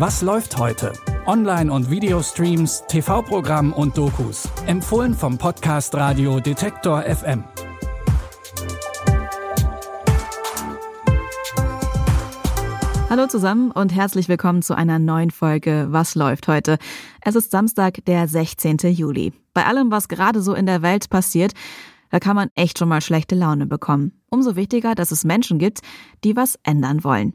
Was läuft heute? Online- und Videostreams, TV-Programm und Dokus. Empfohlen vom Podcast Radio Detektor FM. Hallo zusammen und herzlich willkommen zu einer neuen Folge Was läuft heute? Es ist Samstag, der 16. Juli. Bei allem, was gerade so in der Welt passiert, da kann man echt schon mal schlechte Laune bekommen. Umso wichtiger, dass es Menschen gibt, die was ändern wollen.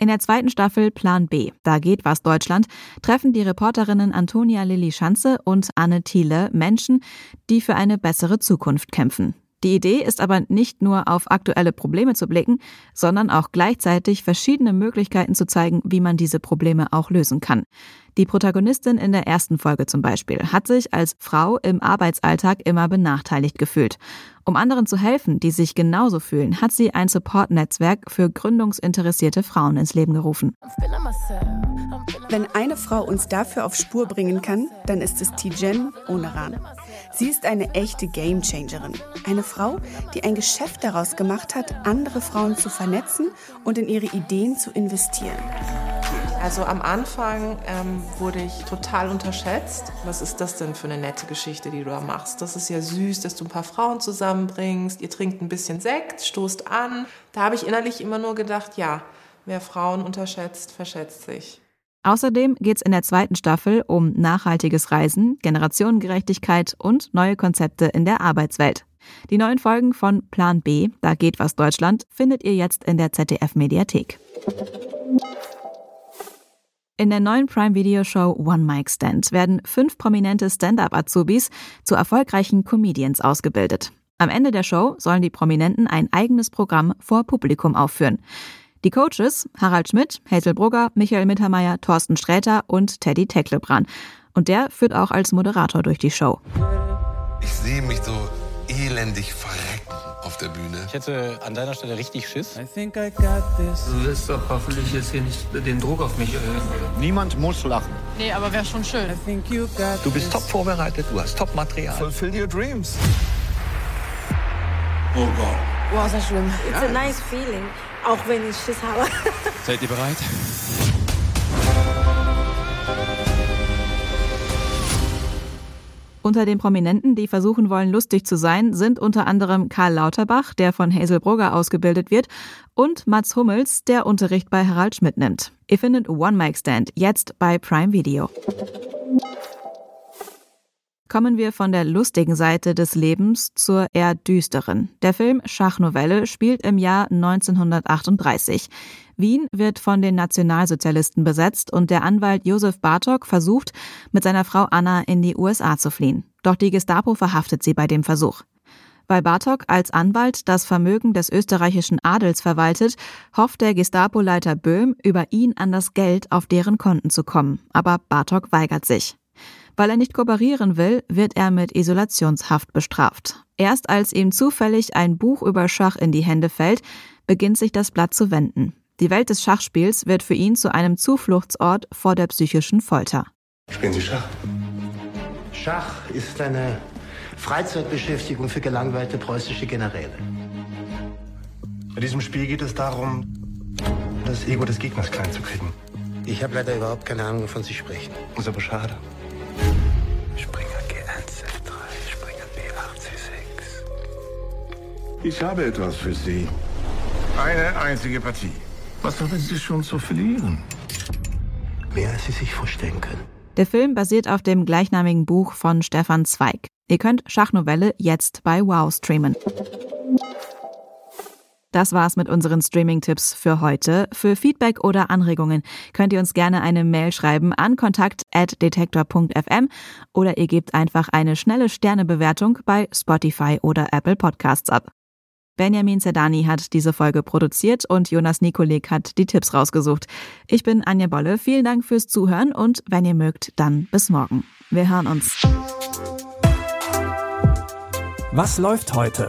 In der zweiten Staffel Plan B, da geht was Deutschland, treffen die Reporterinnen Antonia Lilly Schanze und Anne Thiele Menschen, die für eine bessere Zukunft kämpfen. Die Idee ist aber nicht nur auf aktuelle Probleme zu blicken, sondern auch gleichzeitig verschiedene Möglichkeiten zu zeigen, wie man diese Probleme auch lösen kann. Die Protagonistin in der ersten Folge zum Beispiel hat sich als Frau im Arbeitsalltag immer benachteiligt gefühlt. Um anderen zu helfen, die sich genauso fühlen, hat sie ein Support-Netzwerk für gründungsinteressierte Frauen ins Leben gerufen. Wenn eine Frau uns dafür auf Spur bringen kann, dann ist es Tijen Oneran. Sie ist eine echte Gamechangerin. Eine Frau, die ein Geschäft daraus gemacht hat, andere Frauen zu vernetzen und in ihre Ideen zu investieren. Also am Anfang ähm, wurde ich total unterschätzt. Was ist das denn für eine nette Geschichte, die du da machst? Das ist ja süß, dass du ein paar Frauen zusammenbringst. Ihr trinkt ein bisschen Sekt, stoßt an. Da habe ich innerlich immer nur gedacht, ja, wer Frauen unterschätzt, verschätzt sich. Außerdem geht es in der zweiten Staffel um nachhaltiges Reisen, Generationengerechtigkeit und neue Konzepte in der Arbeitswelt. Die neuen Folgen von Plan B, da geht was Deutschland, findet ihr jetzt in der ZDF Mediathek. In der neuen Prime Video Show One Mic Stand werden fünf prominente Stand-up-Azubis zu erfolgreichen Comedians ausgebildet. Am Ende der Show sollen die Prominenten ein eigenes Programm vor Publikum aufführen. Die Coaches Harald Schmidt, Hazel Brugger, Michael Mittermeier, Thorsten Sträter und Teddy Tecklebran. Und der führt auch als Moderator durch die Show. Ich sehe mich so elendig verrecken auf der Bühne. Ich hätte an deiner Stelle richtig Schiss. I think I got this. Du wirst doch hoffentlich jetzt hier nicht den Druck auf mich erhöhen. Niemand muss lachen. Nee, aber wäre schon schön. I think you got Du bist top vorbereitet, du hast top Material. Fulfill your dreams. Oh Gott. Wow, sehr schlimm. It's a nice feeling, auch wenn ich Schiss habe. Seid ihr bereit? Unter den Prominenten, die versuchen wollen, lustig zu sein, sind unter anderem Karl Lauterbach, der von Hazel Brugger ausgebildet wird, und Mats Hummels, der Unterricht bei Harald Schmidt nimmt. Ihr findet One Mic Stand jetzt bei Prime Video. Kommen wir von der lustigen Seite des Lebens zur eher düsteren. Der Film Schachnovelle spielt im Jahr 1938. Wien wird von den Nationalsozialisten besetzt und der Anwalt Josef Bartok versucht, mit seiner Frau Anna in die USA zu fliehen. Doch die Gestapo verhaftet sie bei dem Versuch. Weil Bartok als Anwalt das Vermögen des österreichischen Adels verwaltet, hofft der Gestapo-Leiter Böhm, über ihn an das Geld auf deren Konten zu kommen. Aber Bartok weigert sich. Weil er nicht kooperieren will, wird er mit Isolationshaft bestraft. Erst als ihm zufällig ein Buch über Schach in die Hände fällt, beginnt sich das Blatt zu wenden. Die Welt des Schachspiels wird für ihn zu einem Zufluchtsort vor der psychischen Folter. Spielen Sie Schach? Schach ist eine Freizeitbeschäftigung für gelangweilte preußische Generäle. Bei diesem Spiel geht es darum, das Ego des Gegners klein zu kriegen. Ich habe leider überhaupt keine Ahnung, wovon Sie sprechen. Ist aber schade. Springer G1, F3, Springer B8, C6. Ich habe etwas für Sie. Eine einzige Partie. Was haben Sie schon zu verlieren? Mehr als Sie sich vorstellen können. Der Film basiert auf dem gleichnamigen Buch von Stefan Zweig. Ihr könnt Schachnovelle jetzt bei Wow streamen. Das war's mit unseren Streaming-Tipps für heute. Für Feedback oder Anregungen könnt ihr uns gerne eine Mail schreiben an kontakt.detektor.fm oder ihr gebt einfach eine schnelle Sternebewertung bei Spotify oder Apple Podcasts ab. Benjamin Zerdani hat diese Folge produziert und Jonas Nikolik hat die Tipps rausgesucht. Ich bin Anja Bolle. Vielen Dank fürs Zuhören und wenn ihr mögt, dann bis morgen. Wir hören uns. Was läuft heute?